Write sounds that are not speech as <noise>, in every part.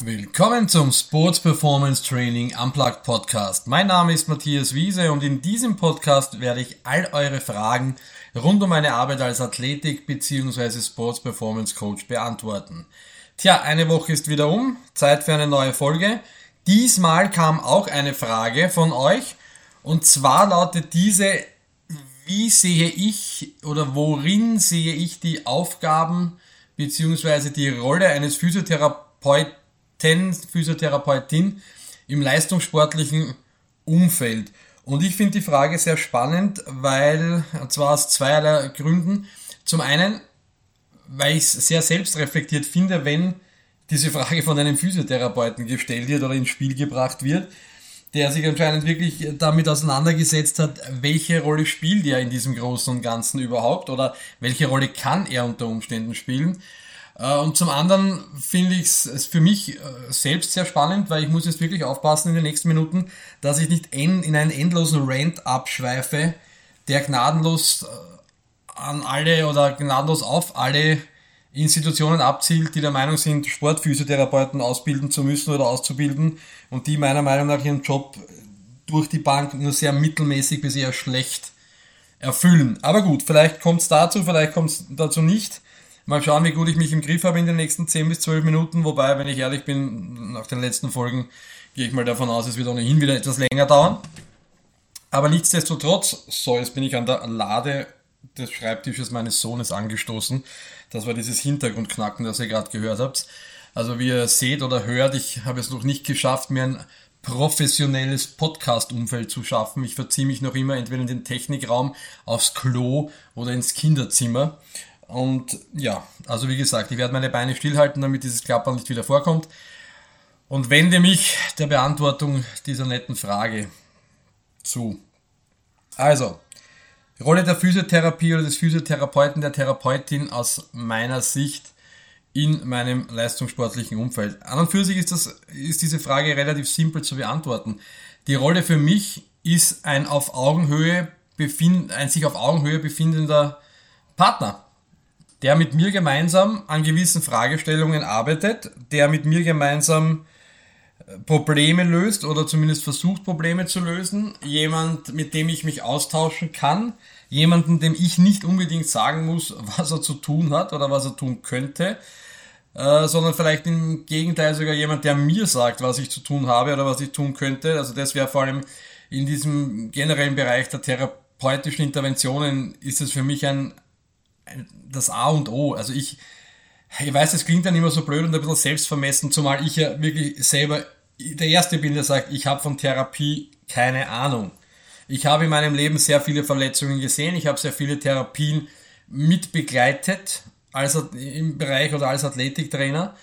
Willkommen zum Sports Performance Training Unplugged Podcast. Mein Name ist Matthias Wiese und in diesem Podcast werde ich all eure Fragen rund um meine Arbeit als Athletik bzw. Sports Performance Coach beantworten. Tja, eine Woche ist wieder um, Zeit für eine neue Folge. Diesmal kam auch eine Frage von euch und zwar lautet diese, wie sehe ich oder worin sehe ich die Aufgaben bzw. die Rolle eines Physiotherapeuten Physiotherapeutin im leistungssportlichen Umfeld. Und ich finde die Frage sehr spannend, weil, und zwar aus zweierlei Gründen. Zum einen, weil ich es sehr selbstreflektiert finde, wenn diese Frage von einem Physiotherapeuten gestellt wird oder ins Spiel gebracht wird, der sich anscheinend wirklich damit auseinandergesetzt hat, welche Rolle spielt er in diesem Großen und Ganzen überhaupt oder welche Rolle kann er unter Umständen spielen. Äh, und zum anderen finde ich es für mich äh, selbst sehr spannend, weil ich muss jetzt wirklich aufpassen in den nächsten Minuten, dass ich nicht in einen endlosen Rant abschweife, der gnadenlos äh, an alle oder gnadenlos auf alle Institutionen abzielt, die der Meinung sind, Sportphysiotherapeuten ausbilden zu müssen oder auszubilden und die meiner Meinung nach ihren Job durch die Bank nur sehr mittelmäßig bis eher schlecht erfüllen. Aber gut, vielleicht kommt es dazu, vielleicht kommt es dazu nicht. Mal schauen, wie gut ich mich im Griff habe in den nächsten 10 bis 12 Minuten. Wobei, wenn ich ehrlich bin, nach den letzten Folgen gehe ich mal davon aus, es wird ohnehin wieder etwas länger dauern. Aber nichtsdestotrotz, so, jetzt bin ich an der Lade des Schreibtisches meines Sohnes angestoßen. Das war dieses Hintergrundknacken, das ihr gerade gehört habt. Also wie ihr seht oder hört, ich habe es noch nicht geschafft, mir ein professionelles Podcast-Umfeld zu schaffen. Ich verziehe mich noch immer entweder in den Technikraum, aufs Klo oder ins Kinderzimmer. Und ja, also wie gesagt, ich werde meine Beine stillhalten, damit dieses Klappern nicht wieder vorkommt. Und wende mich der Beantwortung dieser netten Frage zu. Also, Rolle der Physiotherapie oder des Physiotherapeuten, der Therapeutin aus meiner Sicht in meinem leistungssportlichen Umfeld. An und für sich ist, das, ist diese Frage relativ simpel zu beantworten. Die Rolle für mich ist ein auf Augenhöhe befind, ein sich auf Augenhöhe befindender Partner der mit mir gemeinsam an gewissen Fragestellungen arbeitet, der mit mir gemeinsam äh, Probleme löst oder zumindest versucht Probleme zu lösen, jemand, mit dem ich mich austauschen kann, jemanden, dem ich nicht unbedingt sagen muss, <laughs> was er zu tun hat oder was er tun könnte, äh, sondern vielleicht im Gegenteil sogar jemand, der mir sagt, was ich zu tun habe oder was ich tun könnte. Also das wäre vor allem in diesem generellen Bereich der therapeutischen Interventionen ist es für mich ein, das A und O. Also ich, ich weiß, es klingt dann immer so blöd und ein bisschen selbstvermessen, zumal ich ja wirklich selber der Erste bin, der sagt, ich habe von Therapie keine Ahnung. Ich habe in meinem Leben sehr viele Verletzungen gesehen, ich habe sehr viele Therapien mitbegleitet als im Bereich oder als Athletiktrainer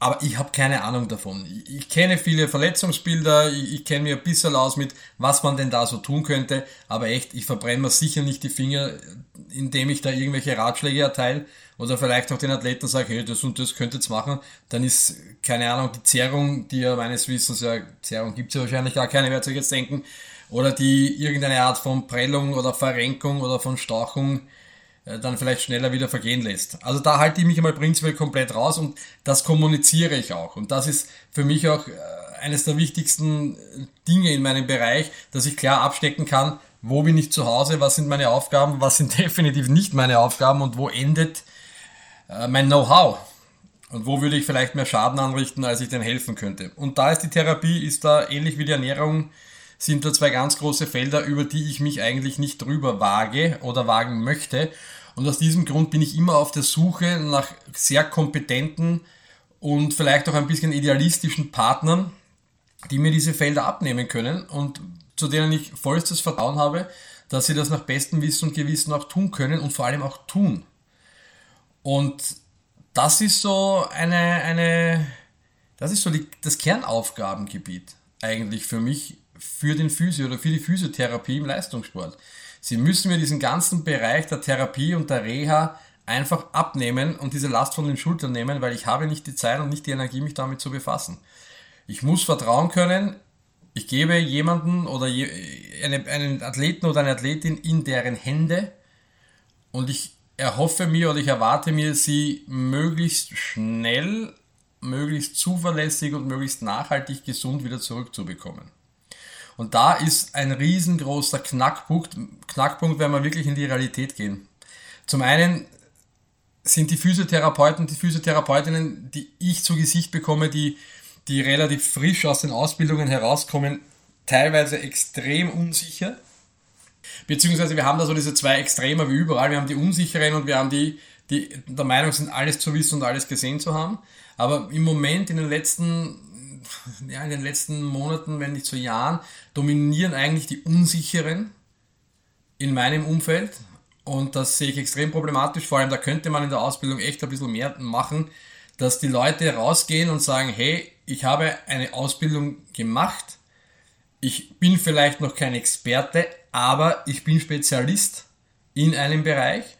aber ich habe keine Ahnung davon. Ich kenne viele Verletzungsbilder, ich, ich kenne mir ein bisschen aus mit, was man denn da so tun könnte, aber echt, ich verbrenne mir sicher nicht die Finger, indem ich da irgendwelche Ratschläge erteile. Oder vielleicht auch den Athleten sage, hey, das und das könnt ihr machen, dann ist, keine Ahnung, die Zerrung, die ja meines Wissens, ja, Zerrung gibt's ja wahrscheinlich gar keine, werdet ihr jetzt denken, oder die irgendeine Art von Prellung oder Verrenkung oder von Stauchung dann vielleicht schneller wieder vergehen lässt. Also da halte ich mich einmal prinzipiell komplett raus und das kommuniziere ich auch. Und das ist für mich auch äh, eines der wichtigsten Dinge in meinem Bereich, dass ich klar abstecken kann, wo bin ich zu Hause, was sind meine Aufgaben, was sind <laughs> definitiv nicht meine Aufgaben und wo endet äh, mein Know-how. Und wo würde ich vielleicht mehr Schaden anrichten, als ich denn helfen könnte. Und da ist die Therapie, ist da ähnlich wie die Ernährung, sind da zwei ganz große Felder, über die ich mich eigentlich nicht drüber wage oder wagen möchte. Und aus diesem Grund bin ich immer auf der Suche nach sehr kompetenten und vielleicht auch ein bisschen idealistischen Partnern, die mir diese Felder abnehmen können und zu denen ich vollstes Vertrauen habe, dass sie das nach bestem Wissen und Gewissen auch tun können und vor allem auch tun. Und das ist so eine, eine das ist so die, das Kernaufgabengebiet eigentlich für mich, für den Physio oder für die Physiotherapie im Leistungssport. Sie müssen mir diesen ganzen Bereich der Therapie und der Reha einfach abnehmen und diese Last von den Schultern nehmen, weil ich habe nicht die Zeit und nicht die Energie, mich damit zu befassen. Ich muss vertrauen können, ich gebe jemanden oder einen Athleten oder eine Athletin in deren Hände und ich erhoffe mir oder ich erwarte mir, sie möglichst schnell möglichst zuverlässig und möglichst nachhaltig gesund wieder zurückzubekommen. Und da ist ein riesengroßer Knackpunkt, Knackpunkt, wenn wir wirklich in die Realität gehen. Zum einen sind die Physiotherapeuten, die Physiotherapeutinnen, die ich zu Gesicht bekomme, die, die relativ frisch aus den Ausbildungen herauskommen, teilweise extrem unsicher. Beziehungsweise wir haben da so diese zwei Extreme wie überall. Wir haben die Unsicheren und wir haben die, die der Meinung sind, alles zu wissen und alles gesehen zu haben. Aber im Moment, in den letzten, ja, in den letzten Monaten, wenn nicht so Jahren, dominieren eigentlich die Unsicheren in meinem Umfeld. Und das sehe ich extrem problematisch. Vor allem, da könnte man in der Ausbildung echt ein bisschen mehr machen, dass die Leute rausgehen und sagen, hey, ich habe eine Ausbildung gemacht. Ich bin vielleicht noch kein Experte, aber ich bin Spezialist in einem Bereich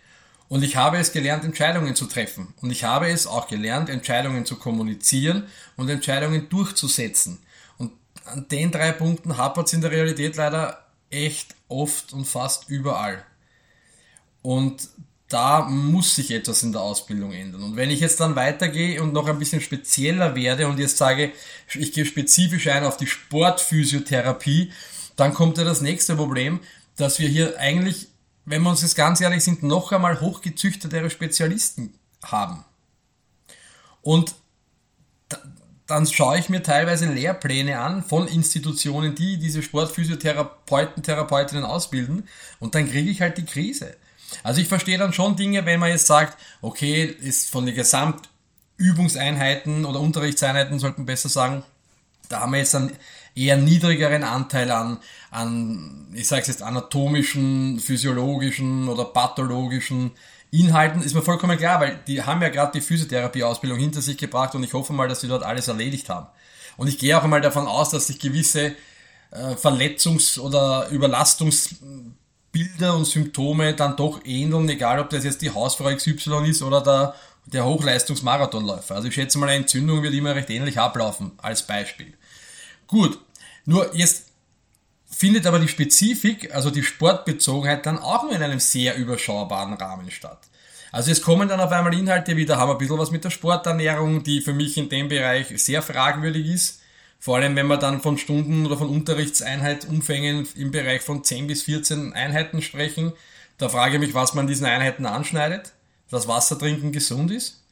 und ich habe es gelernt, Entscheidungen zu treffen. Und ich habe es auch gelernt, Entscheidungen zu kommunizieren und Entscheidungen durchzusetzen. Und an den drei Punkten hapert es in der Realität leider echt oft und fast überall. Und da muss sich etwas in der Ausbildung ändern. Und wenn ich jetzt dann weitergehe und noch ein bisschen spezieller werde und jetzt sage, ich gehe spezifisch ein auf die Sportphysiotherapie, dann kommt ja das nächste Problem, dass wir hier eigentlich, wenn wir uns jetzt ganz ehrlich sind, noch einmal hochgezüchtetere Spezialisten haben. Und dann schaue ich mir teilweise Lehrpläne an von Institutionen, die diese Sportphysiotherapeuten, Therapeutinnen ausbilden und dann kriege ich halt die Krise. Also ich verstehe dann schon Dinge, wenn man jetzt sagt, okay, ist von den Gesamtübungseinheiten oder Unterrichtseinheiten, sollten besser sagen, da haben wir jetzt einen eher niedrigeren Anteil an, an ich sage es jetzt, anatomischen, physiologischen oder pathologischen Inhalten, ist mir vollkommen klar, weil die haben ja gerade die Physiotherapie-Ausbildung hinter sich gebracht und ich hoffe mal, dass sie dort alles erledigt haben. Und ich gehe auch einmal davon aus, dass sich gewisse äh, Verletzungs- oder Überlastungs- Bilder und Symptome dann doch ähneln, egal ob das jetzt die Hausfrau XY ist oder der, der Hochleistungsmarathonläufer. Also ich schätze mal, eine Entzündung wird immer recht ähnlich ablaufen, als Beispiel. Gut, nur jetzt findet aber die Spezifik, also die Sportbezogenheit, dann auch nur in einem sehr überschaubaren Rahmen statt. Also es kommen dann auf einmal Inhalte wieder, haben ein bisschen was mit der Sporternährung, die für mich in dem Bereich sehr fragwürdig ist. Vor allem, wenn wir dann von Stunden oder von Unterrichtseinheitumfängen im Bereich von 10 bis 14 Einheiten sprechen, da frage ich mich, was man diesen Einheiten anschneidet, dass Wasser trinken gesund ist.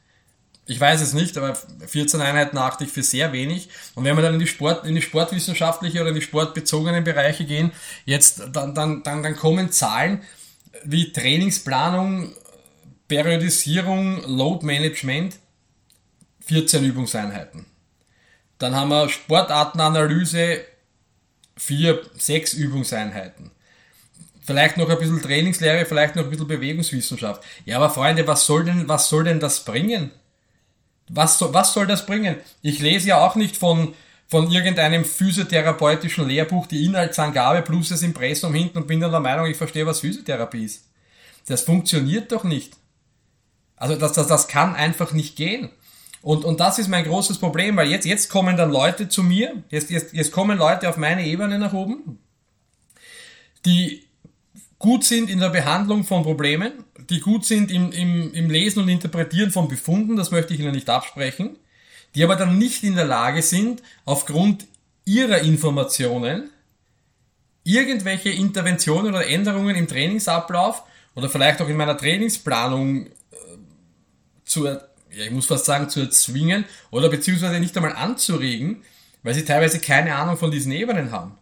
Ich weiß es nicht, aber 14 Einheiten achte ich für sehr wenig. Und wenn wir dann in die Sport, in die sportwissenschaftliche oder in die sportbezogenen Bereiche gehen, jetzt, dann, dann, dann, dann kommen Zahlen wie Trainingsplanung, Periodisierung, Load Management, 14 Übungseinheiten. Dann haben wir Sportartenanalyse, vier, sechs Übungseinheiten. Vielleicht noch ein bisschen Trainingslehre, vielleicht noch ein bisschen Bewegungswissenschaft. Ja, aber Freunde, was soll denn, was soll denn das bringen? Was, soll, was soll das bringen? Ich lese ja auch nicht von, von irgendeinem physiotherapeutischen Lehrbuch die Inhaltsangabe plus das Impressum hinten und bin dann der Meinung, ich verstehe, was Physiotherapie ist. Das funktioniert doch nicht. Also das, das, das kann einfach nicht gehen. Und, und das ist mein großes Problem, weil jetzt, jetzt kommen dann Leute zu mir, jetzt, jetzt, jetzt kommen Leute auf meine Ebene nach oben, die gut sind in der Behandlung von Problemen, die gut sind im, im, im Lesen und Interpretieren von Befunden, das möchte ich Ihnen nicht absprechen, die aber dann nicht in der Lage sind, aufgrund ihrer Informationen irgendwelche Interventionen oder Änderungen im Trainingsablauf oder vielleicht auch in meiner Trainingsplanung äh, zu ja, ich muss fast sagen, zu erzwingen oder beziehungsweise nicht einmal anzuregen, weil sie teilweise keine Ahnung von diesen Ebenen haben.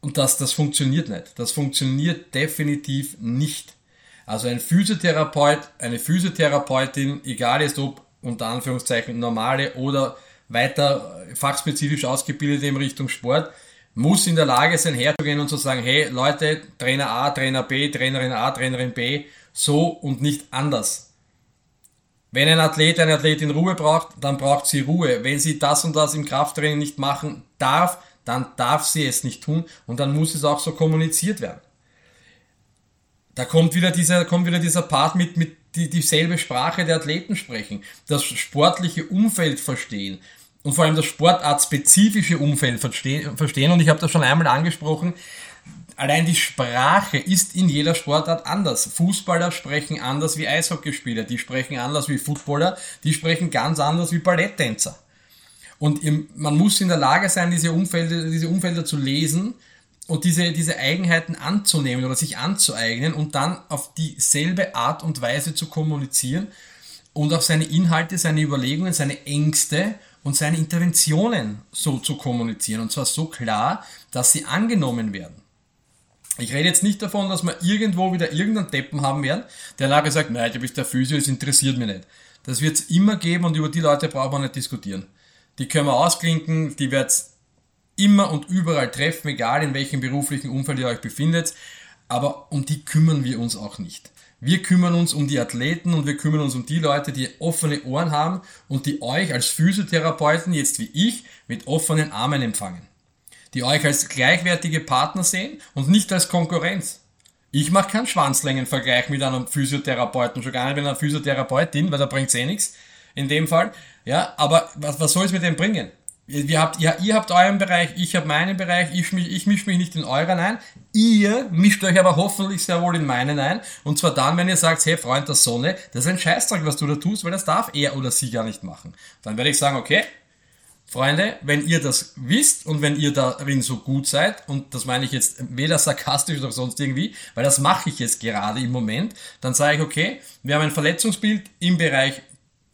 Und das, das funktioniert nicht. Das funktioniert definitiv nicht. Also ein Physiotherapeut, eine Physiotherapeutin, egal ist ob unter Anführungszeichen normale oder weiter fachspezifisch ausgebildete in Richtung Sport, muss in der Lage sein, herzugehen und zu sagen, hey Leute, Trainer A, Trainer B, Trainerin A, Trainerin B, so und nicht anders. Wenn ein Athlet, eine Athletin Ruhe braucht, dann braucht sie Ruhe. Wenn sie das und das im Krafttraining nicht machen darf, dann darf sie es nicht tun und dann muss es auch so kommuniziert werden. Da kommt wieder dieser, kommt wieder dieser Part mit, mit die, dieselbe Sprache der Athleten sprechen, das sportliche Umfeld verstehen und vor allem das sportartspezifische Umfeld verstehen. Und ich habe das schon einmal angesprochen. Allein die Sprache ist in jeder Sportart anders. Fußballer sprechen anders wie Eishockeyspieler, die sprechen anders wie Footballer, die sprechen ganz anders wie Balletttänzer. Und man muss in der Lage sein, diese Umfelder, diese Umfelder zu lesen und diese, diese Eigenheiten anzunehmen oder sich anzueignen und dann auf dieselbe Art und Weise zu kommunizieren und auf seine Inhalte, seine Überlegungen, seine Ängste und seine Interventionen so zu kommunizieren. Und zwar so klar, dass sie angenommen werden. Ich rede jetzt nicht davon, dass wir irgendwo wieder irgendeinen Deppen haben werden, der nachher sagt, nein, du bist der Physio, es interessiert mich nicht. Das wird es immer geben und über die Leute braucht man nicht diskutieren. Die können wir ausklinken, die wird es immer und überall treffen, egal in welchem beruflichen Umfeld ihr euch befindet. Aber um die kümmern wir uns auch nicht. Wir kümmern uns um die Athleten und wir kümmern uns um die Leute, die offene Ohren haben und die euch als Physiotherapeuten, jetzt wie ich, mit offenen Armen empfangen. Die euch als gleichwertige Partner sehen und nicht als Konkurrenz. Ich mache keinen Schwanzlängenvergleich mit einem Physiotherapeuten, schon gar nicht mit einer Physiotherapeutin, weil da bringt's eh nichts. In dem Fall. Ja, aber was, was soll es mit dem bringen? Ihr habt, ja, ihr habt euren Bereich, ich habe meinen Bereich, ich, mich, ich mische mich nicht in euren ein. Ihr mischt euch aber hoffentlich sehr wohl in meinen ein. Und zwar dann, wenn ihr sagt, hey Freund der Sonne, das ist ein Scheißdreck, was du da tust, weil das darf er oder sie gar nicht machen. Dann werde ich sagen, okay, Freunde, wenn ihr das wisst und wenn ihr darin so gut seid, und das meine ich jetzt weder sarkastisch noch sonst irgendwie, weil das mache ich jetzt gerade im Moment, dann sage ich, okay, wir haben ein Verletzungsbild im Bereich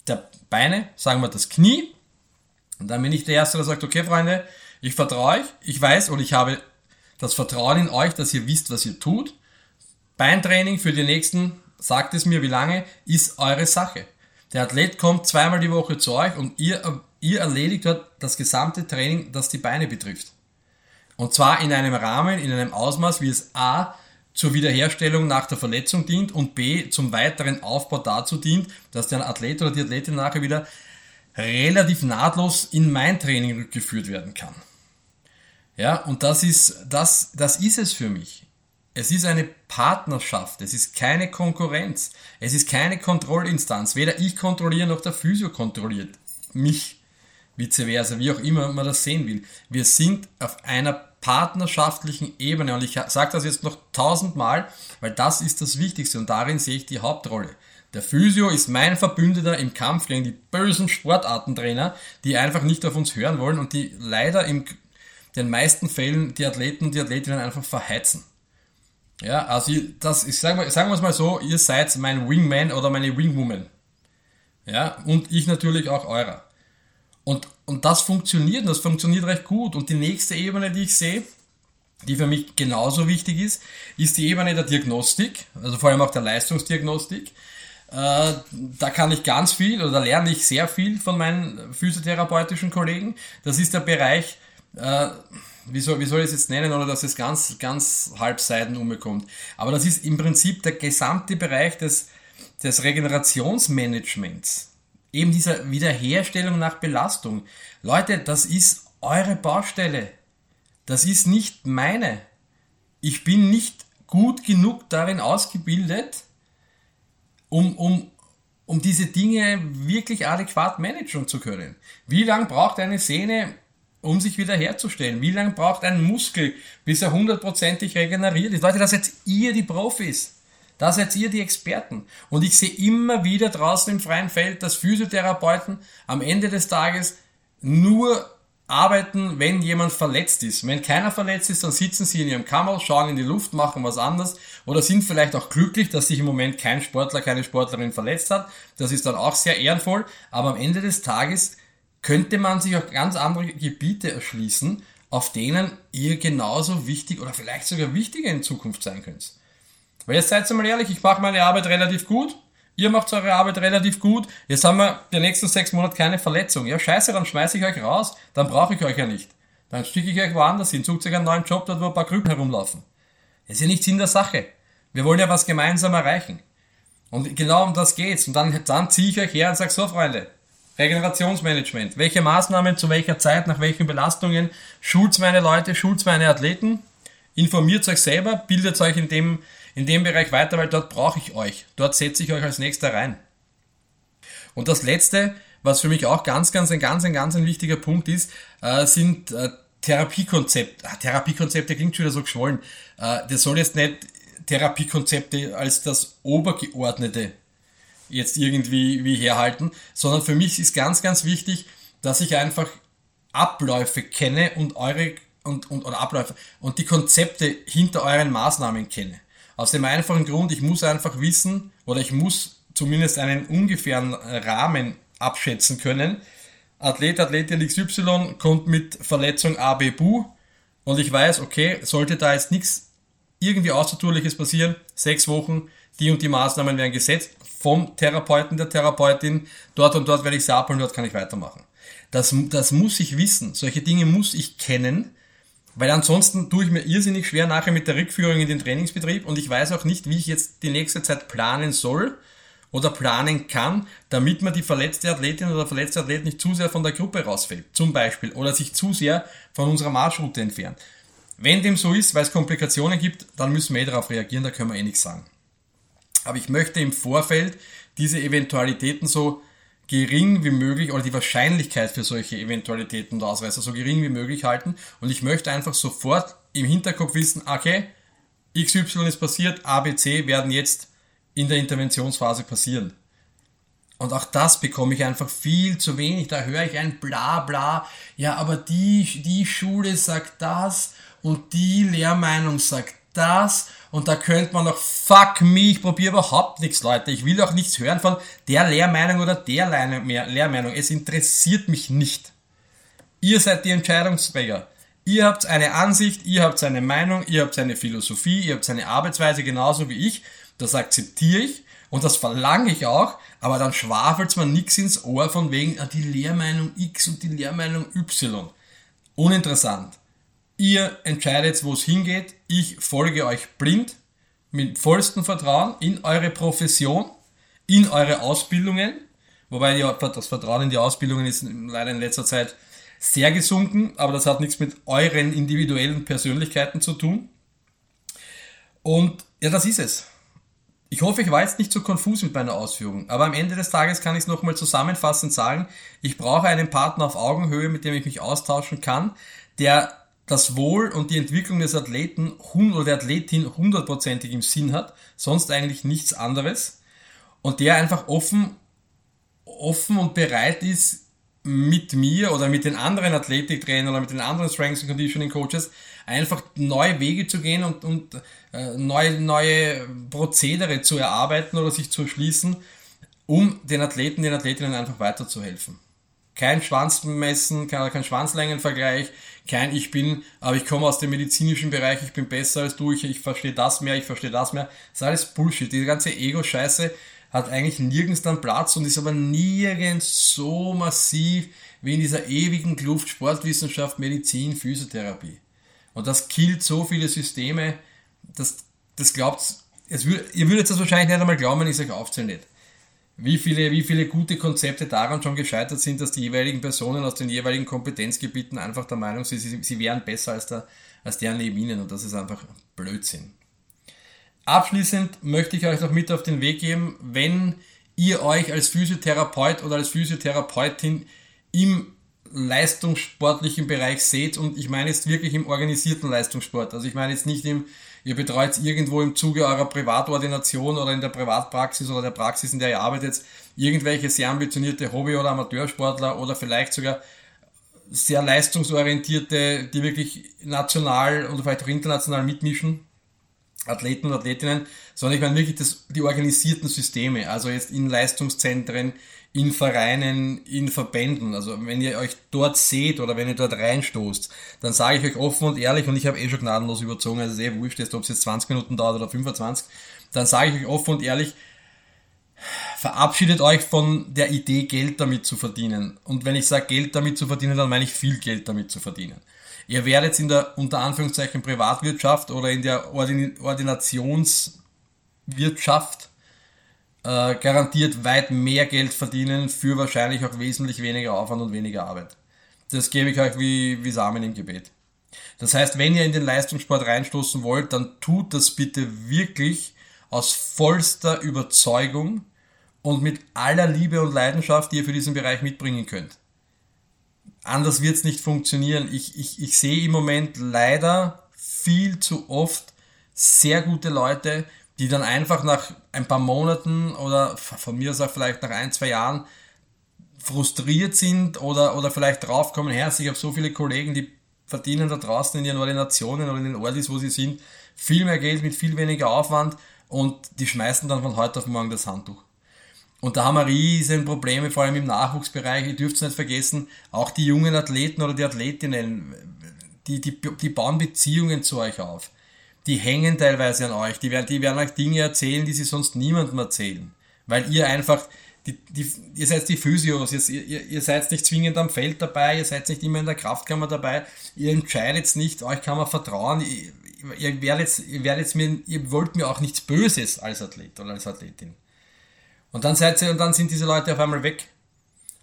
der Beine, sagen wir das Knie, und dann bin ich der Erste, der sagt, okay, Freunde, ich vertraue euch, ich weiß oder ich habe das Vertrauen in euch, dass ihr wisst, was ihr tut. Beintraining für die nächsten, sagt es mir, wie lange, ist eure Sache. Der Athlet kommt zweimal die Woche zu euch und ihr, ihr erledigt dort das gesamte Training, das die Beine betrifft. Und zwar in einem Rahmen, in einem Ausmaß, wie es A zur Wiederherstellung nach der Verletzung dient und B zum weiteren Aufbau dazu dient, dass der Athlet oder die Athletin nachher wieder relativ nahtlos in mein Training rückgeführt werden kann. Ja, und das ist, das, das ist es für mich. Es ist eine Partnerschaft, es ist keine Konkurrenz, es ist keine Kontrollinstanz. Weder ich kontrolliere noch der Physio kontrolliert mich, vice versa, wie auch immer man das sehen will. Wir sind auf einer partnerschaftlichen Ebene und ich sage das jetzt noch tausendmal, weil das ist das Wichtigste und darin sehe ich die Hauptrolle. Der Physio ist mein Verbündeter im Kampf gegen die bösen Sportartentrainer, die einfach nicht auf uns hören wollen und die leider in den meisten Fällen die Athleten und die Athletinnen einfach verheizen. Ja, also das, ich sag mal, sagen wir es mal so, ihr seid mein Wingman oder meine Wingwoman. Ja, und ich natürlich auch eurer. Und, und das funktioniert, und das funktioniert recht gut. Und die nächste Ebene, die ich sehe, die für mich genauso wichtig ist, ist die Ebene der Diagnostik, also vor allem auch der Leistungsdiagnostik. Äh, da kann ich ganz viel oder lerne ich sehr viel von meinen physiotherapeutischen Kollegen. Das ist der Bereich, äh, wie soll, wie soll ich es jetzt nennen, oder dass es ganz, ganz halbseiten umbekommt. Aber das ist im Prinzip der gesamte Bereich des, des Regenerationsmanagements. Eben dieser Wiederherstellung nach Belastung. Leute, das ist eure Baustelle. Das ist nicht meine. Ich bin nicht gut genug darin ausgebildet, um, um, um diese Dinge wirklich adäquat managen zu können. Wie lange braucht eine Sehne, um sich wieder herzustellen? Wie lange braucht ein Muskel, bis er hundertprozentig regeneriert ist? Leute, das seid ihr die Profis. Da seid ihr die Experten. Und ich sehe immer wieder draußen im freien Feld, dass Physiotherapeuten am Ende des Tages nur arbeiten, wenn jemand verletzt ist. Wenn keiner verletzt ist, dann sitzen sie in ihrem Kammer, schauen in die Luft, machen was anderes oder sind vielleicht auch glücklich, dass sich im Moment kein Sportler, keine Sportlerin verletzt hat. Das ist dann auch sehr ehrenvoll. Aber am Ende des Tages könnte man sich auch ganz andere Gebiete erschließen, auf denen ihr genauso wichtig oder vielleicht sogar wichtiger in Zukunft sein könnt. Weil jetzt seid ihr mal ehrlich, ich mache meine Arbeit relativ gut, Ihr macht eure Arbeit relativ gut. Jetzt haben wir die nächsten sechs Monate keine Verletzung. Ja, scheiße, dann schmeiße ich euch raus. Dann brauche ich euch ja nicht. Dann schicke ich euch woanders hin. Sucht euch einen neuen Job, dort wo ein paar Krücken herumlaufen. Das ist ja nichts in der Sache. Wir wollen ja was gemeinsam erreichen. Und genau um das geht's. Und dann, dann ziehe ich euch her und sage so, Freunde, Regenerationsmanagement. Welche Maßnahmen zu welcher Zeit, nach welchen Belastungen schult meine Leute, schult meine Athleten. Informiert euch selber, bildet euch in dem in dem Bereich weiter, weil dort brauche ich euch. Dort setze ich euch als nächster rein. Und das letzte, was für mich auch ganz, ganz, ein ganz, ein ganz ein wichtiger Punkt ist, äh, sind äh, Therapiekonzept, ah, Therapiekonzepte klingt schon wieder so geschwollen. Äh, das soll jetzt nicht Therapiekonzepte als das Obergeordnete jetzt irgendwie wie herhalten, sondern für mich ist ganz, ganz wichtig, dass ich einfach Abläufe kenne und eure und, und oder Abläufe und die Konzepte hinter euren Maßnahmen kenne. Aus dem einfachen Grund, ich muss einfach wissen oder ich muss zumindest einen ungefähren Rahmen abschätzen können. Athlet, Athletin XY kommt mit Verletzung A, B, Bu und ich weiß, okay, sollte da jetzt nichts irgendwie Außertourliches passieren, sechs Wochen, die und die Maßnahmen werden gesetzt vom Therapeuten, der Therapeutin, dort und dort werde ich abholen, dort kann ich weitermachen. Das, das muss ich wissen, solche Dinge muss ich kennen, weil ansonsten tue ich mir irrsinnig schwer nachher mit der Rückführung in den Trainingsbetrieb und ich weiß auch nicht, wie ich jetzt die nächste Zeit planen soll oder planen kann, damit man die verletzte Athletin oder verletzte Athlet nicht zu sehr von der Gruppe rausfällt, zum Beispiel, oder sich zu sehr von unserer Marschroute entfernt. Wenn dem so ist, weil es Komplikationen gibt, dann müssen wir eh darauf reagieren, da können wir eh nichts sagen. Aber ich möchte im Vorfeld diese Eventualitäten so gering wie möglich oder die Wahrscheinlichkeit für solche Eventualitäten und Ausreißer so gering wie möglich halten und ich möchte einfach sofort im Hinterkopf wissen, okay, XY ist passiert, ABC werden jetzt in der Interventionsphase passieren. Und auch das bekomme ich einfach viel zu wenig. Da höre ich ein bla bla. Ja, aber die, die Schule sagt das und die Lehrmeinung sagt das und da könnte man noch, fuck me, ich probiere überhaupt nichts, Leute. Ich will auch nichts hören von der Lehrmeinung oder der Lehrmeinung. Es interessiert mich nicht. Ihr seid die Entscheidungsträger. Ihr habt eine Ansicht, ihr habt eine Meinung, ihr habt eine Philosophie, ihr habt eine Arbeitsweise genauso wie ich. Das akzeptiere ich und das verlange ich auch, aber dann schwafelt man nichts ins Ohr von wegen ah, die Lehrmeinung X und die Lehrmeinung Y. Uninteressant. Ihr entscheidet, wo es hingeht. Ich folge euch blind mit vollstem Vertrauen in eure Profession, in eure Ausbildungen. Wobei das Vertrauen in die Ausbildungen ist leider in letzter Zeit sehr gesunken, aber das hat nichts mit euren individuellen Persönlichkeiten zu tun. Und ja, das ist es. Ich hoffe, ich war jetzt nicht so konfus mit meiner Ausführung, aber am Ende des Tages kann ich es nochmal zusammenfassend sagen. Ich brauche einen Partner auf Augenhöhe, mit dem ich mich austauschen kann, der das Wohl und die Entwicklung des Athleten oder der Athletin hundertprozentig im Sinn hat, sonst eigentlich nichts anderes. Und der einfach offen, offen und bereit ist, mit mir oder mit den anderen Athletiktrainern oder mit den anderen Strengths and Conditioning Coaches einfach neue Wege zu gehen und, und äh, neue, neue Prozedere zu erarbeiten oder sich zu erschließen, um den Athleten, den Athletinnen einfach weiterzuhelfen. Kein Schwanzmessen, kein, kein Schwanzlängenvergleich, kein Ich bin, aber ich komme aus dem medizinischen Bereich, ich bin besser als du, ich, ich verstehe das mehr, ich verstehe das mehr. Das ist alles Bullshit. Diese ganze Ego-Scheiße hat eigentlich nirgends dann Platz und ist aber nirgends so massiv wie in dieser ewigen Kluft Sportwissenschaft, Medizin, Physiotherapie. Und das killt so viele Systeme, das, das glaubt, es würd, ihr würdet das wahrscheinlich nicht einmal glauben, wenn ich es euch aufzähle nicht wie viele, wie viele gute Konzepte daran schon gescheitert sind, dass die jeweiligen Personen aus den jeweiligen Kompetenzgebieten einfach der Meinung sind, sie, sie wären besser als der, als der neben ihnen und das ist einfach Blödsinn. Abschließend möchte ich euch noch mit auf den Weg geben, wenn ihr euch als Physiotherapeut oder als Physiotherapeutin im leistungssportlichen Bereich seht und ich meine jetzt wirklich im organisierten Leistungssport. Also ich meine jetzt nicht im, ihr betreut irgendwo im Zuge eurer Privatordination oder in der Privatpraxis oder der Praxis, in der ihr arbeitet, irgendwelche sehr ambitionierte Hobby- oder Amateursportler oder vielleicht sogar sehr leistungsorientierte, die wirklich national und vielleicht auch international mitmischen, Athleten und Athletinnen, sondern ich meine wirklich das, die organisierten Systeme, also jetzt in Leistungszentren, in Vereinen, in Verbänden. Also wenn ihr euch dort seht oder wenn ihr dort reinstoßt, dann sage ich euch offen und ehrlich, und ich habe eh schon gnadenlos überzogen, also wurscht ist, ob es jetzt 20 Minuten dauert oder 25, dann sage ich euch offen und ehrlich, verabschiedet euch von der Idee, Geld damit zu verdienen. Und wenn ich sage Geld damit zu verdienen, dann meine ich viel Geld damit zu verdienen. Ihr werdet in der unter Anführungszeichen Privatwirtschaft oder in der Ordin Ordinationswirtschaft äh, garantiert weit mehr Geld verdienen für wahrscheinlich auch wesentlich weniger Aufwand und weniger Arbeit. Das gebe ich euch wie, wie Samen im Gebet. Das heißt, wenn ihr in den Leistungssport reinstoßen wollt, dann tut das bitte wirklich aus vollster Überzeugung und mit aller Liebe und Leidenschaft, die ihr für diesen Bereich mitbringen könnt. anders wird es nicht funktionieren. Ich, ich, ich sehe im Moment leider viel zu oft sehr gute Leute, die dann einfach nach ein paar Monaten oder von mir aus auch vielleicht nach ein, zwei Jahren frustriert sind oder, oder vielleicht draufkommen, Herr, ich habe so viele Kollegen, die verdienen da draußen in ihren Ordinationen oder in den Ordis, wo sie sind, viel mehr Geld mit viel weniger Aufwand und die schmeißen dann von heute auf morgen das Handtuch. Und da haben wir riesen Probleme, vor allem im Nachwuchsbereich. Ihr dürft es nicht vergessen, auch die jungen Athleten oder die Athletinnen, die, die, die bauen Beziehungen zu euch auf. Die hängen teilweise an euch. Die werden, die werden euch Dinge erzählen, die sie sonst niemandem erzählen. Weil ihr einfach, die, die, ihr seid die Physios, ihr, ihr, ihr seid nicht zwingend am Feld dabei, ihr seid nicht immer in der Kraftkammer dabei, ihr entscheidet nicht, euch kann man vertrauen, ihr, ihr werdet, ihr werdet mir, ihr wollt mir auch nichts Böses als Athlet oder als Athletin. Und dann seid ihr, und dann sind diese Leute auf einmal weg.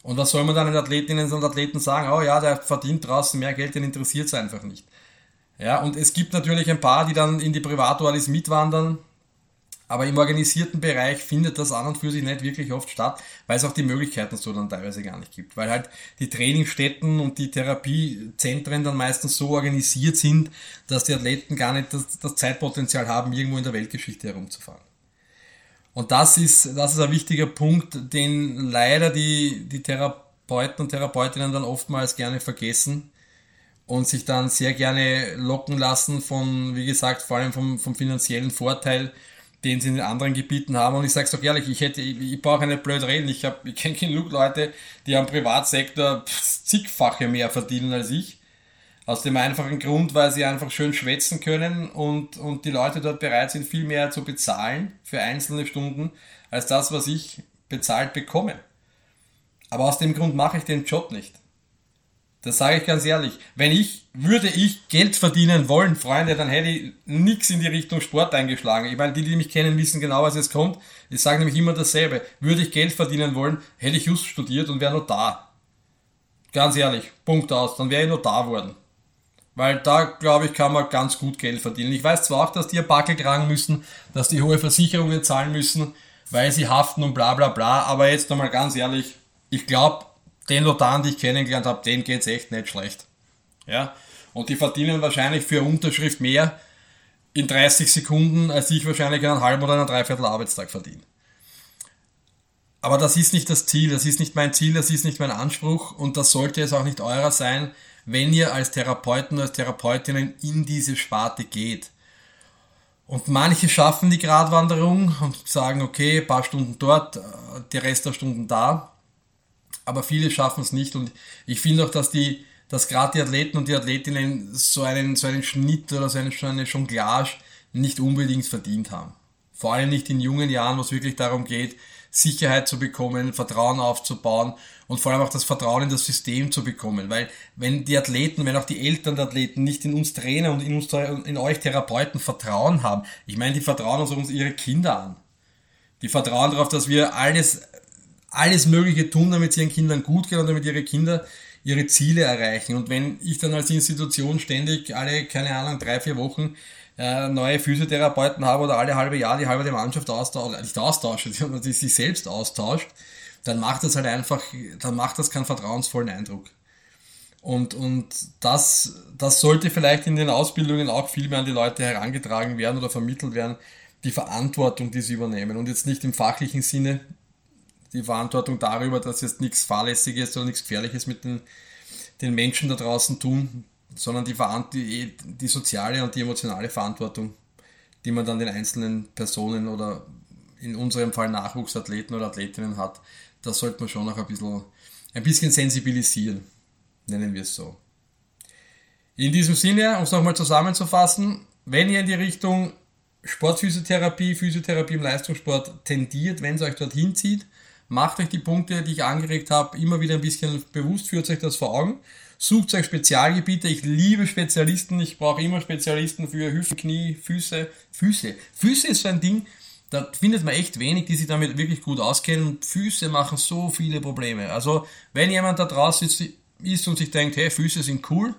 Und was soll man dann den Athletinnen und Athleten sagen? Oh ja, der verdient draußen mehr Geld, den interessiert es einfach nicht. Ja, und es gibt natürlich ein paar, die dann in die Privatordis mitwandern, aber im organisierten Bereich findet das an und für sich nicht wirklich oft statt, weil es auch die Möglichkeiten so dann teilweise gar nicht gibt. Weil halt die Trainingsstätten und die Therapiezentren dann meistens so organisiert sind, dass die Athleten gar nicht das, das Zeitpotenzial haben, irgendwo in der Weltgeschichte herumzufahren. Und das ist, das ist ein wichtiger Punkt, den leider die, die Therapeuten und Therapeutinnen dann oftmals gerne vergessen und sich dann sehr gerne locken lassen von, wie gesagt, vor allem vom, vom finanziellen Vorteil, den sie in den anderen Gebieten haben. Und ich sage es doch ehrlich, ich hätte, ich, ich brauche nicht blöd reden. Ich, hab, ich <laughs> kenne genug Leute, die am Privatsektor zigfache mehr verdienen als ich. Aus dem einfachen Grund, weil sie einfach schön schwätzen können und, und die Leute dort bereit sind, viel mehr zu bezahlen für einzelne Stunden, als das, was ich bezahlt bekomme. Aber aus dem Grund mache ich den Job nicht. Das sage ich ganz ehrlich. Wenn ich, würde ich Geld verdienen wollen, Freunde, dann hätte ich nichts in die Richtung Sport eingeschlagen. Ich meine, die, die mich kennen, wissen genau, was jetzt kommt. Ich sage nämlich immer dasselbe. Würde ich Geld verdienen wollen, hätte ich just studiert und wäre da. Ganz ehrlich. Punkt aus. Dann wäre ich da worden. Weil da, glaube ich, kann man ganz gut Geld verdienen. Ich weiß zwar auch, dass die ein Backel tragen müssen, dass die hohe Versicherungen zahlen müssen, weil sie haften und bla bla bla, aber jetzt nochmal ganz ehrlich, ich glaube, den Notaren, die ich kennengelernt habe, denen geht's echt nicht schlecht. Ja? Und die verdienen wahrscheinlich für Unterschrift mehr in 30 Sekunden, als ich wahrscheinlich einen halben oder einen Dreiviertel Arbeitstag verdiene. Aber das ist nicht das Ziel, das ist nicht mein Ziel, das ist nicht mein Anspruch und das sollte es auch nicht eurer sein, wenn ihr als Therapeuten, als Therapeutinnen in diese Sparte geht. Und manche schaffen die Gratwanderung und sagen, okay, ein paar Stunden dort, äh, der Rest der Stunden da. Aber viele schaffen es nicht und ich finde auch, dass die, dass gerade die Athleten und die Athletinnen so einen, so einen Schnitt oder so eine, so eine Jonglage nicht unbedingt verdient haben. Vor allem nicht in jungen Jahren, wo es wirklich darum geht, Sicherheit zu bekommen, Vertrauen aufzubauen und vor allem auch das Vertrauen in das System zu bekommen. Weil wenn die Athleten, wenn auch die Eltern der Athleten nicht in uns Trainer und in, uns, in euch Therapeuten Vertrauen haben, ich meine, die vertrauen uns ihre Kinder an. Die vertrauen darauf, dass wir alles, alles Mögliche tun, damit es ihren Kindern gut geht und damit ihre Kinder ihre Ziele erreichen. Und wenn ich dann als Institution ständig alle, keine Ahnung, drei, vier Wochen äh, neue Physiotherapeuten habe oder alle halbe Jahr die halbe Mannschaft austauscht, nicht austauscht, <laughs> sondern die sich selbst austauscht, dann macht das halt einfach, dann macht das keinen vertrauensvollen Eindruck. Und, und das, das sollte vielleicht in den Ausbildungen auch viel mehr an die Leute herangetragen werden oder vermittelt werden, die Verantwortung, die sie übernehmen. Und jetzt nicht im fachlichen Sinne die Verantwortung darüber, dass jetzt nichts Fahrlässiges oder nichts Gefährliches mit den, den Menschen da draußen tun, sondern die, die, die soziale und die emotionale Verantwortung, die man dann den einzelnen Personen oder in unserem Fall Nachwuchsathleten oder Athletinnen hat, das sollte man schon noch ein bisschen, ein bisschen sensibilisieren, nennen wir es so. In diesem Sinne, um es nochmal zusammenzufassen, wenn ihr in die Richtung Sportphysiotherapie, Physiotherapie im Leistungssport tendiert, wenn es euch dorthin zieht, macht euch die Punkte, die ich angeregt habe, immer wieder ein bisschen bewusst, führt euch das vor Augen Sucht euch Spezialgebiete. Ich liebe Spezialisten. Ich brauche immer Spezialisten für Hüften, Knie, Füße. Füße. Füße ist so ein Ding, da findet man echt wenig, die sich damit wirklich gut auskennen. Füße machen so viele Probleme. Also, wenn jemand da draußen ist und sich denkt, hey, Füße sind cool,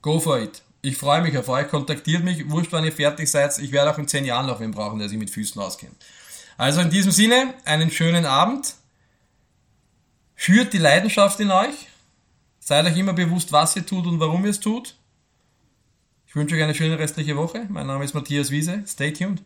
go for it. Ich freue mich auf euch. Kontaktiert mich. Wurscht, wann ihr fertig seid. Ich werde auch in 10 Jahren noch wen brauchen, der sich mit Füßen auskennt. Also in diesem Sinne, einen schönen Abend. Führt die Leidenschaft in euch Seid euch immer bewusst, was ihr tut und warum ihr es tut. Ich wünsche euch eine schöne restliche Woche. Mein Name ist Matthias Wiese. Stay tuned.